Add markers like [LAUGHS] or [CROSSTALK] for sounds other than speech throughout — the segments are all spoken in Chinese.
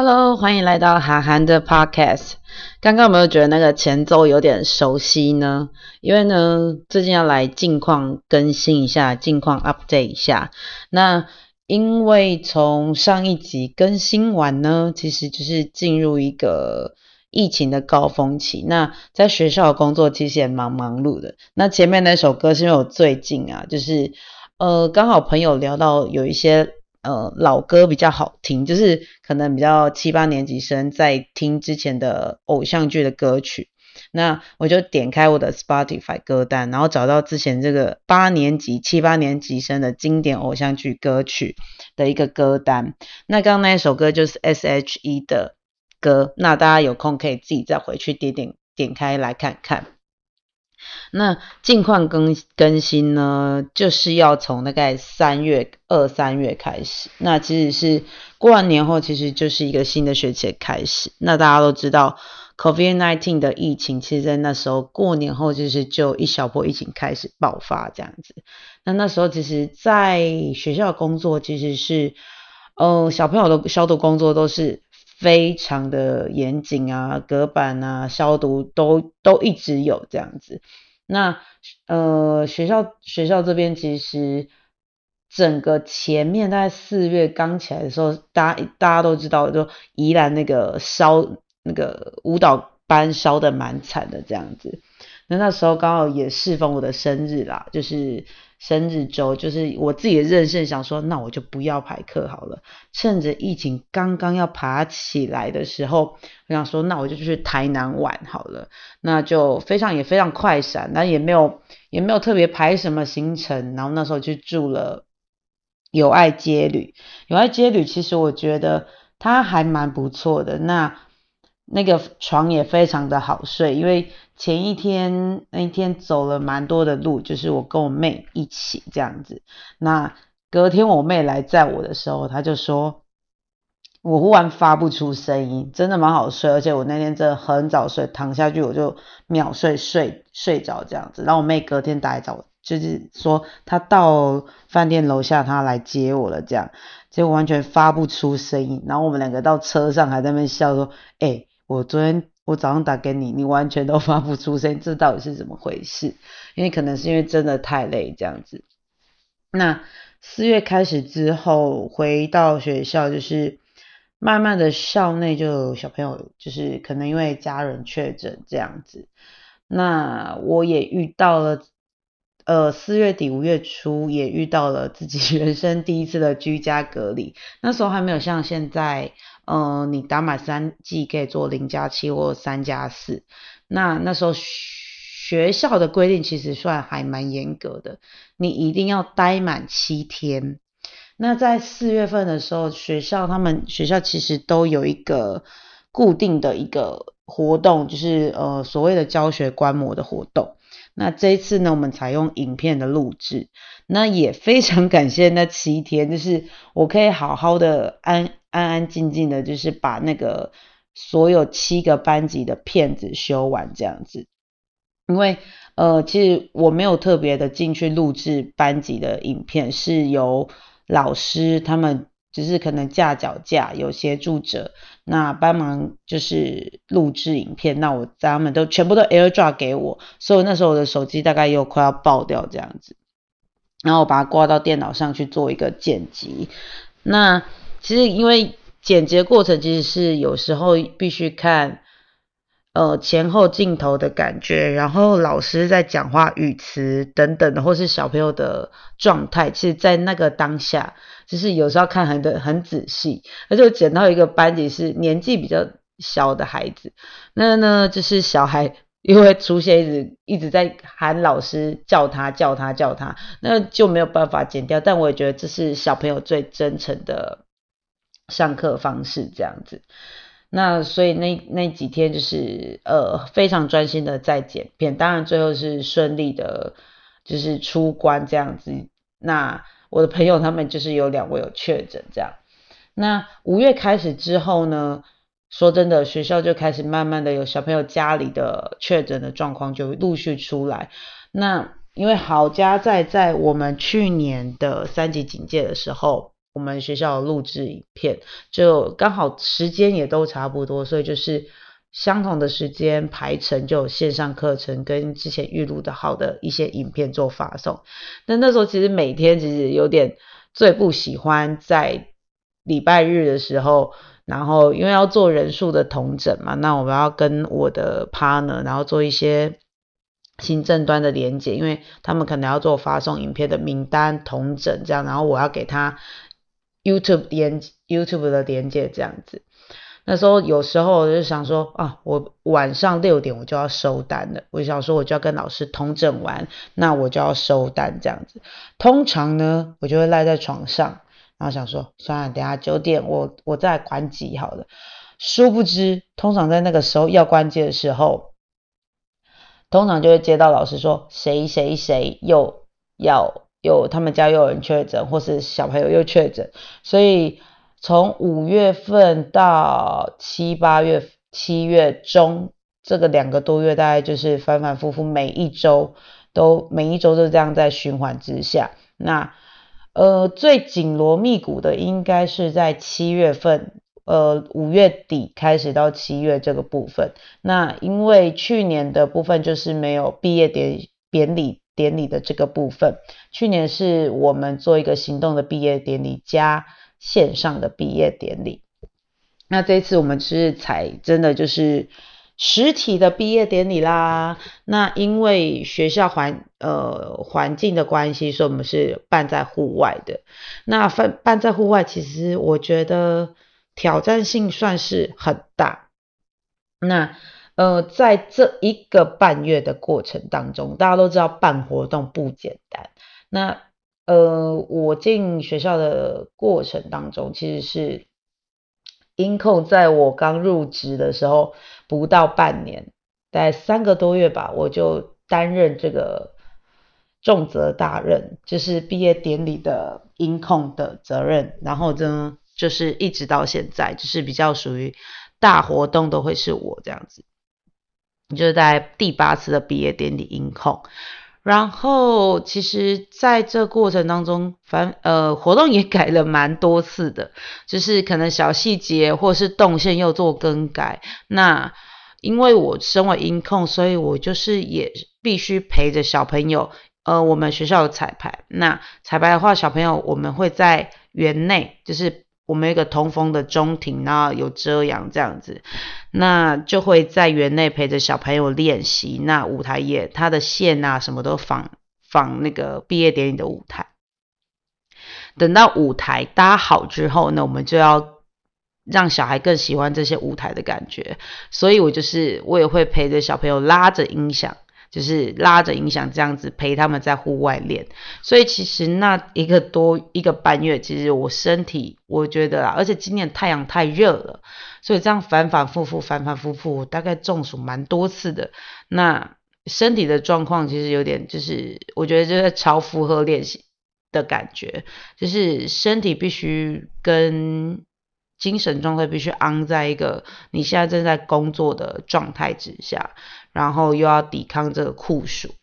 Hello，欢迎来到韩寒的 Podcast。刚刚有没有觉得那个前奏有点熟悉呢？因为呢，最近要来近况更新一下，近况 update 一下。那因为从上一集更新完呢，其实就是进入一个疫情的高峰期。那在学校工作其实也蛮忙碌的。那前面那首歌是因为我最近啊，就是呃刚好朋友聊到有一些。呃，老歌比较好听，就是可能比较七八年级生在听之前的偶像剧的歌曲，那我就点开我的 Spotify 歌单，然后找到之前这个八年级、七八年级生的经典偶像剧歌曲的一个歌单。那刚刚那一首歌就是 S.H.E 的歌，那大家有空可以自己再回去点点点开来看看。那近况更更新呢，就是要从大概三月二三月开始。那其实是过完年后，其实就是一个新的学期的开始。那大家都知道，COVID-19 的疫情，其实在那时候过年后，就是就一小波疫情开始爆发这样子。那那时候其实在学校工作，其实是，呃，小朋友的消毒工作都是非常的严谨啊，隔板啊，消毒都都一直有这样子。那呃学校学校这边其实整个前面大概四月刚起来的时候，大家大家都知道，就宜兰那个烧那个舞蹈班烧的蛮惨的这样子。那那时候刚好也适逢我的生日啦，就是生日周，就是我自己的任性想说，那我就不要排课好了，趁着疫情刚刚要爬起来的时候，我想说，那我就去台南玩好了，那就非常也非常快闪，那也没有也没有特别排什么行程，然后那时候去住了友爱街旅，友爱街旅其实我觉得它还蛮不错的，那。那个床也非常的好睡，因为前一天那一天走了蛮多的路，就是我跟我妹一起这样子。那隔天我妹来载我的时候，她就说，我忽然发不出声音，真的蛮好睡，而且我那天真的很早睡，躺下去我就秒睡睡睡着这样子。然后我妹隔天打来找我，就是说她到饭店楼下，她来接我了这样，结果完全发不出声音。然后我们两个到车上还在那边笑说，哎。我昨天我早上打给你，你完全都发不出声，这到底是怎么回事？因为可能是因为真的太累这样子。那四月开始之后，回到学校就是慢慢的校内就有小朋友，就是可能因为家人确诊这样子。那我也遇到了，呃，四月底五月初也遇到了自己 [LAUGHS] 人生第一次的居家隔离，那时候还没有像现在。嗯，你打满三剂可以做零加七或三加四。那那时候学校的规定其实算还蛮严格的，你一定要待满七天。那在四月份的时候，学校他们学校其实都有一个固定的一个活动，就是呃所谓的教学观摩的活动。那这一次呢，我们采用影片的录制，那也非常感谢那七天，就是我可以好好的安。安安静静的，就是把那个所有七个班级的片子修完这样子。因为呃，其实我没有特别的进去录制班级的影片，是由老师他们只是可能架脚架有协助者，那帮忙就是录制影片。那我他们都全部都 AirDrop 给我，所以那时候我的手机大概又快要爆掉这样子。然后我把它挂到电脑上去做一个剪辑。那其实，因为剪辑过程其实是有时候必须看，呃前后镜头的感觉，然后老师在讲话语词等等的，或是小朋友的状态，其实，在那个当下，就是有时候看很的很仔细。而且我剪到一个班级是年纪比较小的孩子，那呢就是小孩因为出现一直一直在喊老师叫他叫他叫他，那就没有办法剪掉。但我也觉得这是小朋友最真诚的。上课方式这样子，那所以那那几天就是呃非常专心的在剪片，当然最后是顺利的，就是出关这样子。那我的朋友他们就是有两位有确诊这样。那五月开始之后呢，说真的，学校就开始慢慢的有小朋友家里的确诊的状况就陆续出来。那因为好家在在我们去年的三级警戒的时候。我们学校录制影片，就刚好时间也都差不多，所以就是相同的时间排程，就有线上课程跟之前预录的好的一些影片做发送。那那时候其实每天其实有点最不喜欢在礼拜日的时候，然后因为要做人数的同整嘛，那我们要跟我的 partner，然后做一些。行政端的连接，因为他们可能要做发送影片的名单同整这样，然后我要给他 YouTube 连 YouTube 的连接这样子。那时候有时候我就想说啊，我晚上六点我就要收单了，我想说我就要跟老师同整完，那我就要收单这样子。通常呢，我就会赖在床上，然后想说算了，等下九点我我再关机好了。殊不知，通常在那个时候要关机的时候。通常就会接到老师说谁谁谁又要有他们家又有人确诊，或是小朋友又确诊，所以从五月份到七八月七月中这个两个多月，大概就是反反复复，每一周都每一周都这样在循环之下。那呃最紧锣密鼓的应该是在七月份。呃，五月底开始到七月这个部分，那因为去年的部分就是没有毕业典典礼典礼的这个部分，去年是我们做一个行动的毕业典礼加线上的毕业典礼，那这次我们是采真的就是实体的毕业典礼啦。那因为学校环呃环境的关系，所以我们是办在户外的。那办办在户外，其实我觉得。挑战性算是很大。那呃，在这一个半月的过程当中，大家都知道办活动不简单。那呃，我进学校的过程当中，其实是音控在我刚入职的时候不到半年，在三个多月吧，我就担任这个重责大任，就是毕业典礼的音控的责任。然后呢？就是一直到现在，就是比较属于大活动都会是我这样子，就是在第八次的毕业典礼音控，然后其实在这过程当中，反呃活动也改了蛮多次的，就是可能小细节或是动线又做更改。那因为我身为音控，所以我就是也必须陪着小朋友，呃，我们学校的彩排，那彩排的话，小朋友我们会在园内，就是。我们一个通风的中庭，然后有遮阳这样子，那就会在园内陪着小朋友练习。那舞台也，它的线啊什么都仿仿那个毕业典礼的舞台。等到舞台搭好之后呢，我们就要让小孩更喜欢这些舞台的感觉。所以我就是我也会陪着小朋友拉着音响。就是拉着音响这样子陪他们在户外练，所以其实那一个多一个半月，其实我身体我觉得啊，而且今年太阳太热了，所以这样反反复复反反复复，大概中暑蛮多次的。那身体的状况其实有点就是我觉得就是超负荷练习的感觉，就是身体必须跟精神状态必须昂在一个你现在正在工作的状态之下。然后又要抵抗这个酷暑，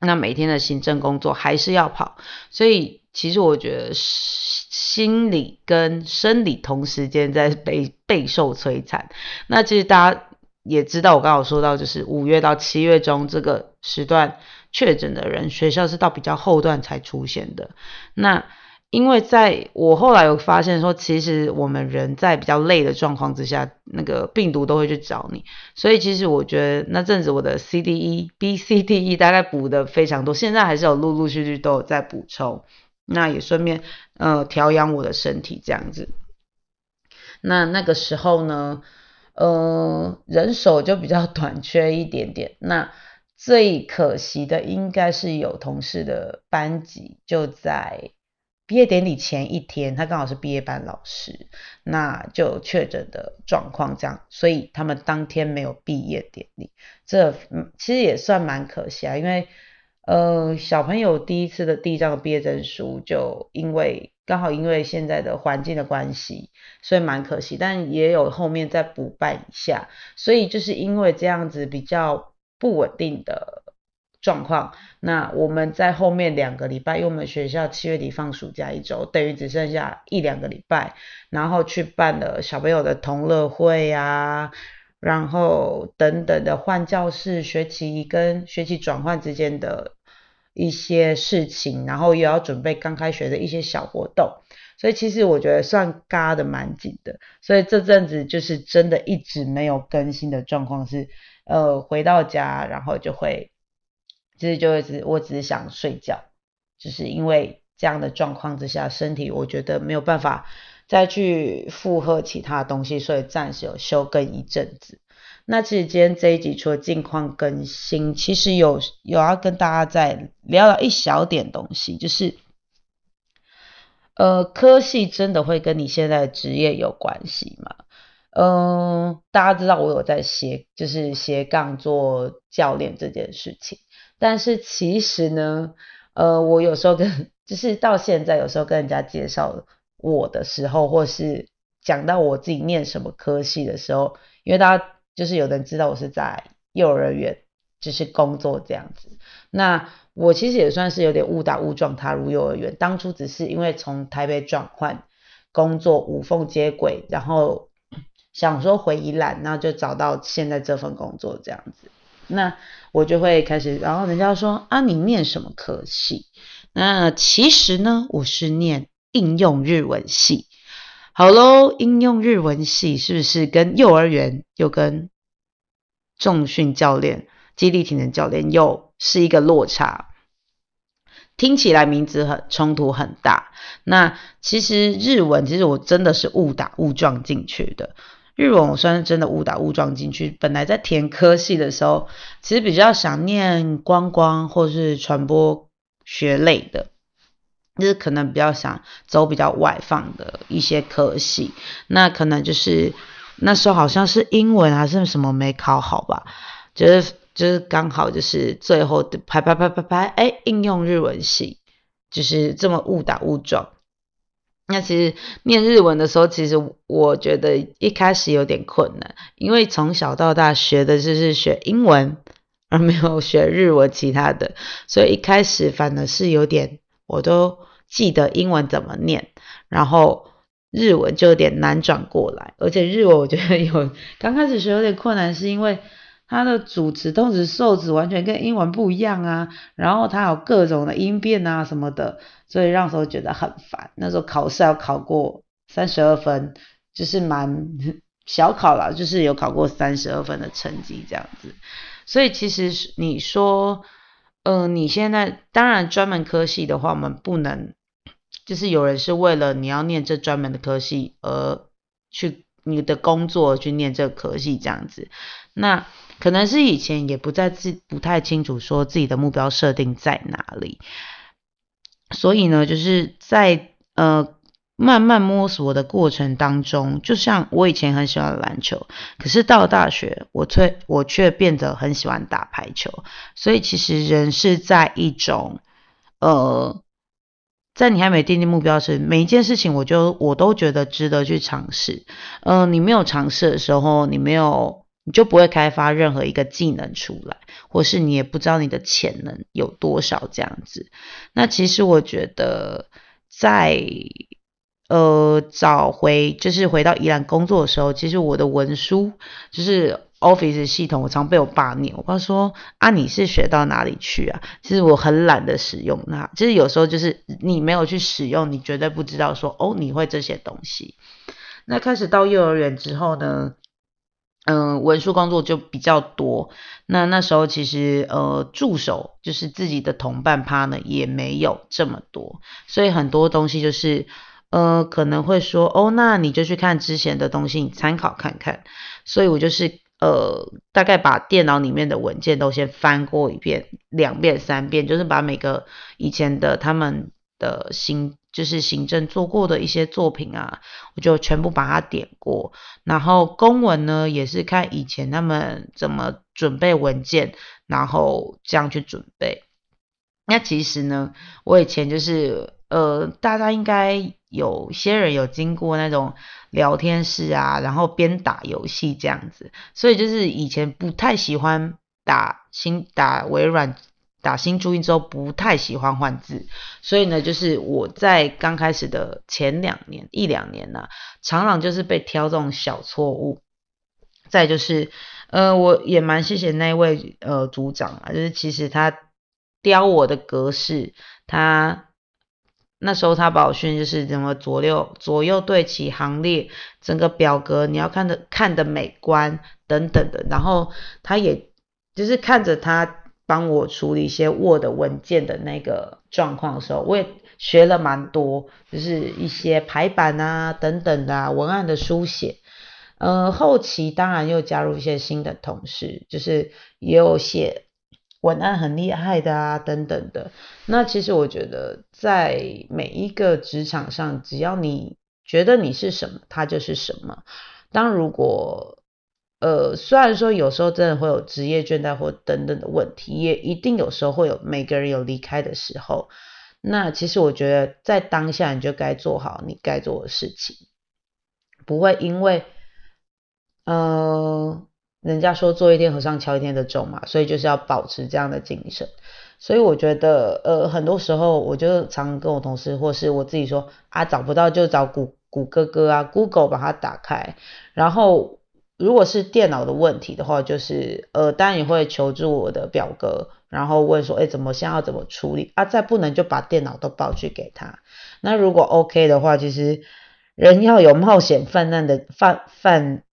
那每天的行政工作还是要跑，所以其实我觉得心理跟生理同时间在备备受摧残。那其实大家也知道，我刚好说到，就是五月到七月中这个时段确诊的人，学校是到比较后段才出现的。那因为在我后来有发现说，其实我们人在比较累的状况之下，那个病毒都会去找你。所以其实我觉得那阵子我的 C D E B C D E 大概补的非常多，现在还是有陆陆续续都有在补充。那也顺便呃调养我的身体这样子。那那个时候呢，呃人手就比较 [LAUGHS] 短缺一点点。那最可惜的应该是有同事的班级就在。毕业典礼前一天，他刚好是毕业班老师，那就确诊的状况这样，所以他们当天没有毕业典礼。这，其实也算蛮可惜啊，因为呃小朋友第一次的第一张毕业证书，就因为刚好因为现在的环境的关系，所以蛮可惜。但也有后面再补办一下，所以就是因为这样子比较不稳定的。状况。那我们在后面两个礼拜，因为我们学校七月底放暑假一周，等于只剩下一两个礼拜，然后去办了小朋友的同乐会啊，然后等等的换教室、学期跟学期转换之间的一些事情，然后也要准备刚开学的一些小活动，所以其实我觉得算嘎的蛮紧的，所以这阵子就是真的一直没有更新的状况是，呃，回到家然后就会。其实就会只，我只是想睡觉，就是因为这样的状况之下，身体我觉得没有办法再去负荷其他东西，所以暂时有休更一阵子。那其实今天这一集除了近况更新，其实有有要跟大家再聊聊一小点东西，就是呃科系真的会跟你现在职业有关系吗？嗯，大家知道我有在斜就是斜杠做教练这件事情。但是其实呢，呃，我有时候跟 [LAUGHS] 就是到现在有时候跟人家介绍我的时候，或是讲到我自己念什么科系的时候，因为大家就是有人知道我是在幼儿园就是工作这样子，那我其实也算是有点误打误撞踏入幼儿园，当初只是因为从台北转换工作无缝接轨，然后想说回宜兰，然后就找到现在这份工作这样子。那我就会开始，然后人家说啊，你念什么科系？那其实呢，我是念应用日文系。好喽，应用日文系是不是跟幼儿园又跟重训教练、基地体能教练又是一个落差？听起来名字很冲突很大。那其实日文，其实我真的是误打误撞进去的。日文我算是真的误打误撞进去，本来在填科系的时候，其实比较想念观光或是传播学类的，就是可能比较想走比较外放的一些科系，那可能就是那时候好像是英文还是什么没考好吧，就是就是刚好就是最后的排排排排排，哎，应用日文系，就是这么误打误撞。那其实念日文的时候，其实我觉得一开始有点困难，因为从小到大学的就是学英文，而没有学日文其他的，所以一开始反而是有点，我都记得英文怎么念，然后日文就有点难转过来，而且日文我觉得有刚开始学有点困难，是因为。它的主词、动词、受词完全跟英文不一样啊，然后它有各种的音变啊什么的，所以那时候觉得很烦。那时候考试要考过三十二分，就是蛮 [LAUGHS] 小考了，就是有考过三十二分的成绩这样子。所以其实你说，嗯，你现在当然专门科系的话，我们不能，就是有人是为了你要念这专门的科系而去你的工作去念这科系这样子，那。可能是以前也不在自不太清楚说自己的目标设定在哪里，所以呢，就是在呃慢慢摸索的过程当中，就像我以前很喜欢篮球，可是到大学，我却我却变得很喜欢打排球，所以其实人是在一种呃，在你还没定定目标时，每一件事情我就我都觉得值得去尝试，嗯，你没有尝试的时候，你没有。你就不会开发任何一个技能出来，或是你也不知道你的潜能有多少这样子。那其实我觉得，在呃找回就是回到宜兰工作的时候，其实我的文书就是 Office 系统，我常被我爸念。我爸说啊，你是学到哪里去啊？其实我很懒得使用它。其实有时候就是你没有去使用，你绝对不知道说哦，你会这些东西。那开始到幼儿园之后呢？嗯，文书工作就比较多。那那时候其实呃，助手就是自己的同伴趴呢，也没有这么多，所以很多东西就是呃，可能会说哦，那你就去看之前的东西，你参考看看。所以我就是呃，大概把电脑里面的文件都先翻过一遍、两遍、三遍，就是把每个以前的他们的新。就是行政做过的一些作品啊，我就全部把它点过。然后公文呢，也是看以前他们怎么准备文件，然后这样去准备。那其实呢，我以前就是呃，大家应该有些人有经过那种聊天室啊，然后边打游戏这样子。所以就是以前不太喜欢打新打微软打新注音之后不太喜欢换字，所以呢，就是我在刚开始的前两年一两年呢，常常就是被挑这种小错误。再就是，呃，我也蛮谢谢那位呃组长啊，就是其实他雕我的格式，他那时候他把我训就是怎么左右左右对齐行列，整个表格你要看的看的美观等等的，然后他也就是看着他。帮我处理一些 Word 文件的那个状况的时候，我也学了蛮多，就是一些排版啊等等的文案的书写。呃，后期当然又加入一些新的同事，就是也有写文案很厉害的啊等等的。那其实我觉得，在每一个职场上，只要你觉得你是什么，它就是什么。当如果呃，虽然说有时候真的会有职业倦怠或等等的问题，也一定有时候会有每个人有离开的时候。那其实我觉得在当下你就该做好你该做的事情，不会因为呃人家说做一天和尚敲一天的钟嘛，所以就是要保持这样的精神。所以我觉得呃很多时候我就常跟我同事或是我自己说啊找不到就找谷谷歌歌啊 Google 把它打开，然后。如果是电脑的问题的话，就是呃，当然也会求助我的表哥，然后问说，哎，怎么现在要怎么处理啊？再不能就把电脑都抱去给他。那如果 OK 的话，其实人要有冒险犯难的犯犯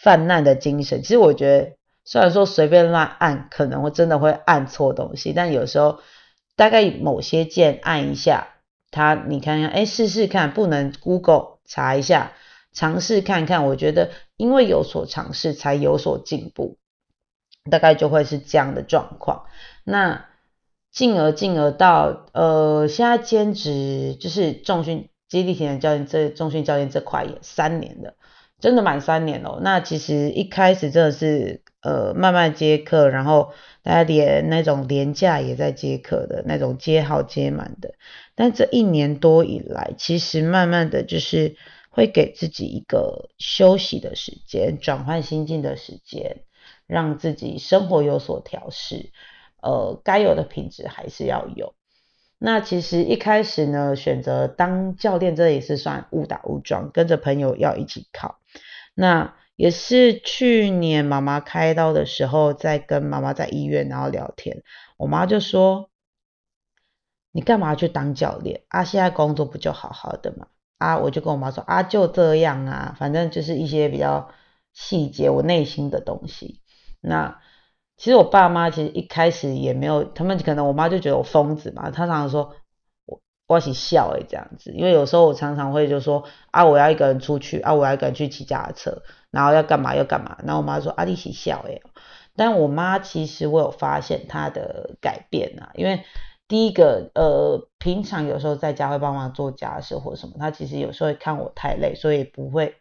犯难的精神。其实我觉得，虽然说随便乱按，可能会真的会按错东西，但有时候大概某些键按一下，它你看看，哎，试试看，不能 Google 查一下。尝试看看，我觉得因为有所尝试才有所进步，大概就会是这样的状况。那进而进而到呃，现在兼职就是重训基地体能教练这重训教练这块也三年了，真的满三年了。那其实一开始真的是呃慢慢接课，然后大家连那种廉价也在接课的那种接好接满的。但这一年多以来，其实慢慢的就是。会给自己一个休息的时间，转换心境的时间，让自己生活有所调试。呃，该有的品质还是要有。那其实一开始呢，选择当教练，这也是算误打误撞，跟着朋友要一起考。那也是去年妈妈开刀的时候，在跟妈妈在医院然后聊天，我妈就说：“你干嘛去当教练啊？现在工作不就好好的吗？”啊，我就跟我妈说啊，就这样啊，反正就是一些比较细节，我内心的东西。那其实我爸妈其实一开始也没有，他们可能我妈就觉得我疯子嘛，她常常说我我起笑诶这样子，因为有时候我常常会就说啊，我要一个人出去啊，我要一个人去骑脚踏车，然后要干嘛要干嘛，然后我妈说啊，你起笑诶，但我妈其实我有发现她的改变啊，因为。第一个，呃，平常有时候在家会帮忙做家事或什么，他其实有时候会看我太累，所以不会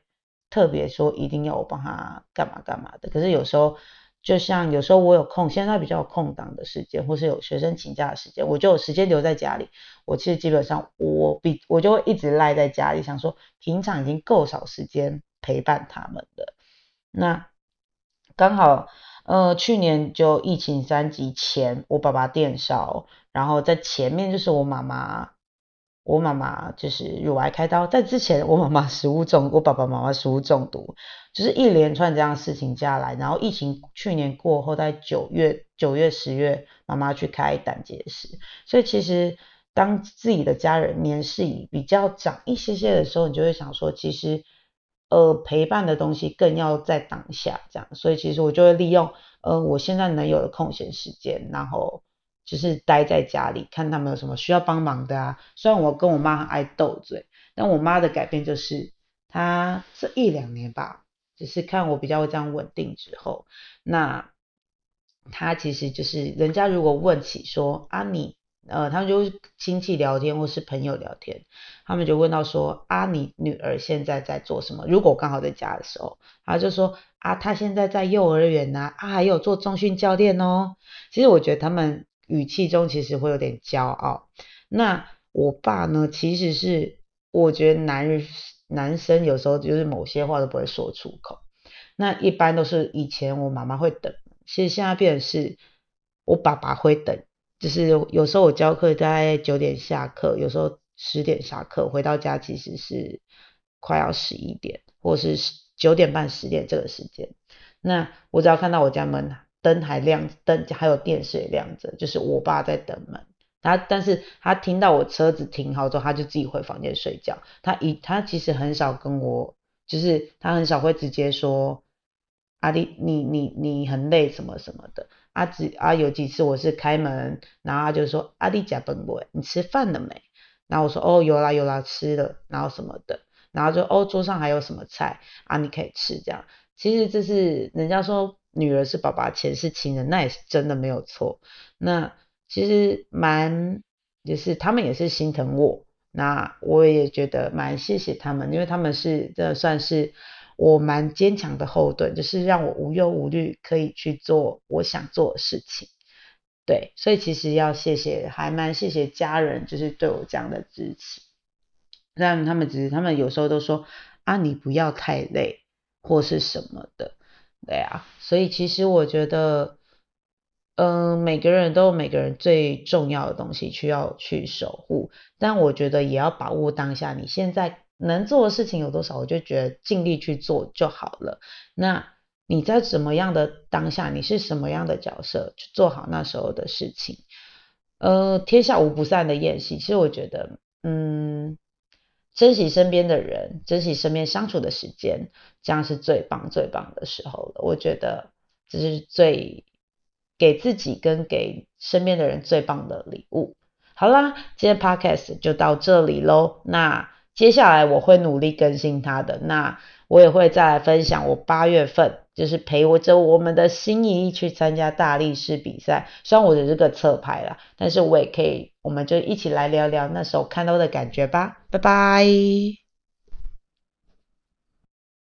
特别说一定要我帮他干嘛干嘛的。可是有时候，就像有时候我有空，现在比较有空档的时间，或是有学生请假的时间，我就有时间留在家里。我其实基本上我比我就会一直赖在家里，想说平常已经够少时间陪伴他们的。那刚好。呃，去年就疫情三级前，我爸爸电烧，然后在前面就是我妈妈，我妈妈就是乳癌开刀，在之前我妈妈食物中，我爸爸妈妈食物中毒，就是一连串这样事情下来，然后疫情去年过后，在九月、九月、十月，妈妈去开胆结石，所以其实当自己的家人年事已比较长一些些的时候，你就会想说，其实。呃，陪伴的东西更要在当下这样，所以其实我就会利用呃我现在能有的空闲时间，然后就是待在家里看他们有什么需要帮忙的啊。虽然我跟我妈很爱斗嘴，但我妈的改变就是，她这一两年吧，就是看我比较会这样稳定之后，那她其实就是人家如果问起说啊你。呃，他们就亲戚聊天或是朋友聊天，他们就问到说啊，你女儿现在在做什么？如果刚好在家的时候，她就说啊，她现在在幼儿园呐，啊，还有做中训教练哦。其实我觉得他们语气中其实会有点骄傲。那我爸呢，其实是我觉得男人男生有时候就是某些话都不会说出口。那一般都是以前我妈妈会等，其实现在变成是我爸爸会等。就是有时候我教课大概九点下课，有时候十点下课，回到家其实是快要十一点，或是九点半十点这个时间。那我只要看到我家门灯还亮，灯还有电视也亮着，就是我爸在等门。他但是他听到我车子停好之后，他就自己回房间睡觉。他一他其实很少跟我，就是他很少会直接说阿弟你你你很累什么什么的。啊只啊有几次我是开门，然后他就说阿弟假本不你吃饭了没？然后我说哦有啦有啦吃了，然后什么的，然后就哦桌上还有什么菜啊你可以吃这样。其实这是人家说女儿是爸爸，钱是情人，那也是真的没有错。那其实蛮，就是他们也是心疼我，那我也觉得蛮谢谢他们，因为他们是这算是我蛮坚强的后盾，就是让我无忧无虑可以去做我想做的事情。对，所以其实要谢谢，还蛮谢谢家人，就是对我这样的支持。让他们只是他们有时候都说啊，你不要太累或是什么的，对啊，所以其实我觉得。嗯，每个人都有每个人最重要的东西需要去守护，但我觉得也要把握当下，你现在能做的事情有多少，我就觉得尽力去做就好了。那你在什么样的当下，你是什么样的角色，去做好那时候的事情。呃，天下无不散的宴席，其实我觉得，嗯，珍惜身边的人，珍惜身边相处的时间，这样是最棒最棒的时候了。我觉得这是最。给自己跟给身边的人最棒的礼物。好啦，今天 podcast 就到这里喽。那接下来我会努力更新它的。那我也会再来分享我八月份就是陪我着我们的心仪去参加大力士比赛。虽然我的这个侧拍了，但是我也可以，我们就一起来聊聊那时候看到的感觉吧。拜拜。